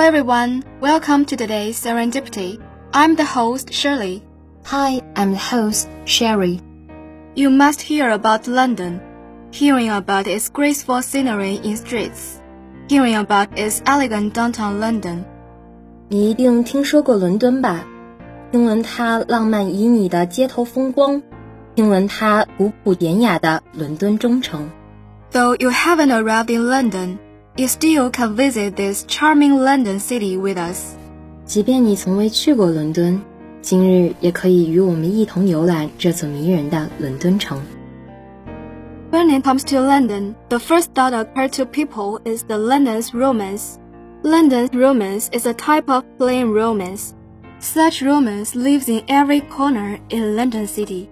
everyone, welcome to today's Serendipity. I'm the host Shirley. Hi, I'm the host Sherry. You must hear about London, hearing about its graceful scenery in streets, hearing about its elegant downtown London. 你一定听说过伦敦吧？听闻它浪漫旖旎的街头风光，听闻它古朴典雅的伦敦中城。Though you haven't arrived in London, you still can visit this charming London city with us. 即便你从未去过伦敦，今日也可以与我们一同游览这座迷人的伦敦城。When it comes to London, the first thought occurred to people is the London's romance. London's romance is a type of plain romance. Such romance lives in every corner in London City.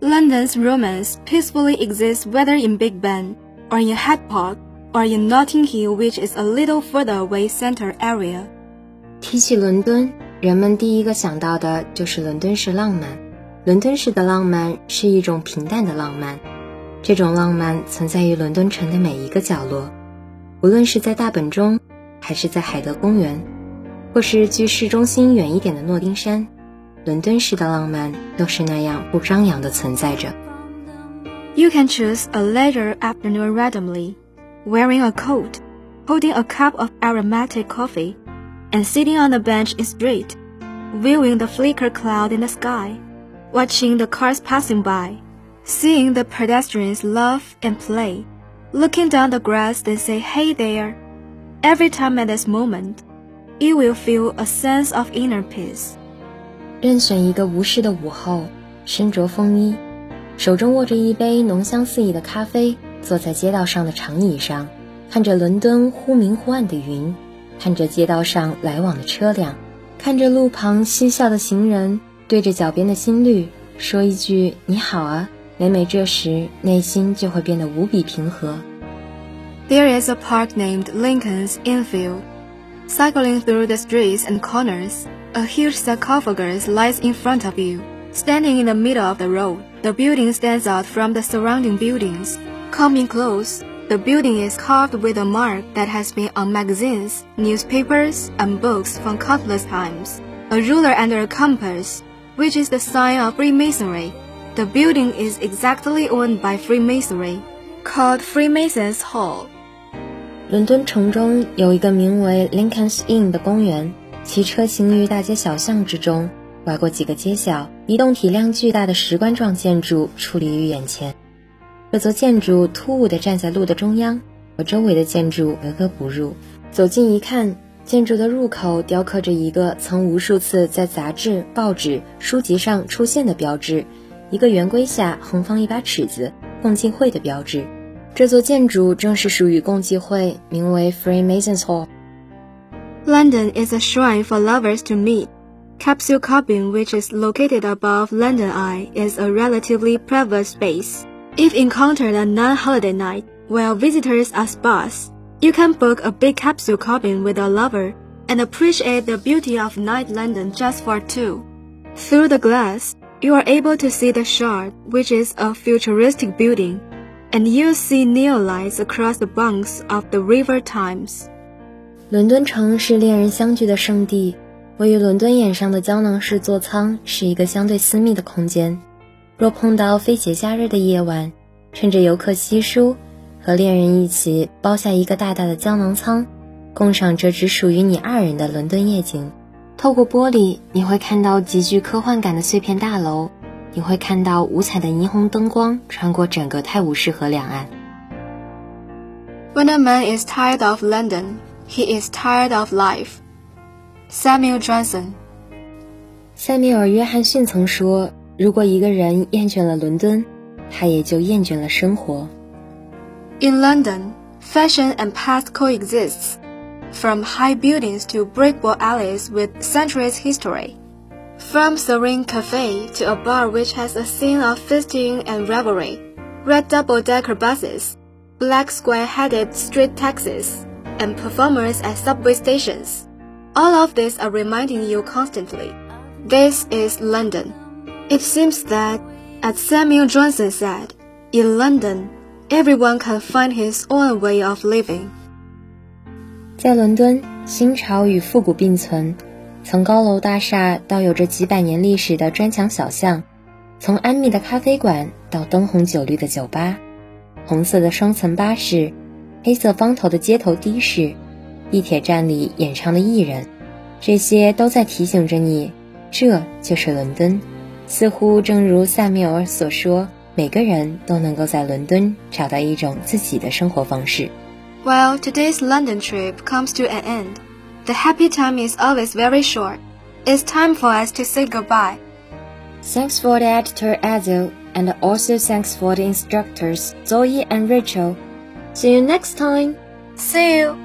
London's romance peacefully exists whether in Big Ben, or in Hyde Park, or in Notting Hill which is a little further away center area. 提起伦敦，人们第一个想到的就是伦敦式浪漫。伦敦式的浪漫是一种平淡的浪漫，这种浪漫存在于伦敦城的每一个角落，无论是在大本钟，还是在海德公园，或是距市中心远一点的诺丁山，伦敦式的浪漫都是那样不张扬的存在着。You can choose a leisure afternoon randomly, wearing a coat, holding a cup of aromatic coffee, and sitting on a bench in street, viewing the flicker cloud in the sky, watching the cars passing by, seeing the pedestrians laugh and play, looking down the grass and say hey there. Every time at this moment, you will feel a sense of inner peace. 任选一个无事的午后，身着风衣。手中握着一杯浓香四溢的咖啡， 坐在街道上的长椅上，看着伦敦忽明忽暗的云，看着街道上来往的车辆，看着路旁嬉笑的行人，对着脚边的新绿说一句“你好啊”，每每这时，内心就会变得无比平和。There is a park named Lincoln's Innfield. Cycling through the streets and corners, a huge sarcophagus lies in front of you. Standing in the middle of the road, the building stands out from the surrounding buildings. Coming close, the building is carved with a mark that has been on magazines, newspapers, and books from countless times. A ruler and a compass, which is the sign of Freemasonry. The building is exactly owned by Freemasonry, called Freemasons Hall. 伦敦城中有一个名为 Lincoln's Inn 的公园，骑车行于大街小巷之中。拐过几个街角，一栋体量巨大的石棺状建筑矗立于眼前。 这座建筑突兀地站在路的中央，和周围的建筑格格不入。走近一看，建筑的入口雕刻着一个曾无数次在杂志、报纸、书籍上出现的标志——一个圆规下横放一把尺子，共济会的标志。这座建筑正是属于共济会，名为 Freemasons Hall。London is a shrine for lovers to meet. Capsule Cabin, which is located above London Eye, is a relatively private space. If encountered a non-holiday night, while visitors are sparse, you can book a big capsule cabin with a lover and appreciate the beauty of night London just for two. Through the glass, you are able to see the Shard, which is a futuristic building, and you see neon lights across the banks of the River Thames. 伦敦城是恋人相聚的圣地。位于伦敦眼上的胶囊式座舱是一个相对私密的空间。 若碰到非节假日的夜晚，趁着游客稀疏，和恋人一起包下一个大大的胶囊舱，共赏这只属于你二人的伦敦夜景。透过玻璃，你会看到极具科幻感的碎片大楼，你会看到五彩的霓虹灯光穿过整个泰晤士河两岸。When a man is tired of London, he is tired of life. Samuel Johnson。塞缪尔·约翰逊曾说：“如果一个人厌倦了伦敦，他也就厌倦了生活。” In London, fashion and past coexists, from high buildings to brick wall alleys with centuries history, from serene cafe to a bar which has a scene of feasting and revelry, red double-decker buses, black square-headed street taxis, and performers at subway stations. All of these are reminding you constantly. This is London. It seems that, as Samuel Johnson said, in London, everyone can find his own way of living. 在伦敦，新潮与复古并存，从高楼大厦到有着几百年历史的砖墙小巷，从安谧的咖啡馆到灯红酒绿的酒吧，红色的双层巴士，黑色方头的街头的士，地铁站里演唱的艺人，这些都在提醒着你，这就是伦敦。似乎正如萨缪尔所说，每个人都能够在伦敦找到一种自己的生活方式。Well, today's London trip comes to an end. The happy time is always very short. It's time for us to say goodbye. Thanks for the editor Adil, and also thanks for the instructors Zoe and Rachel. See you next time. See you.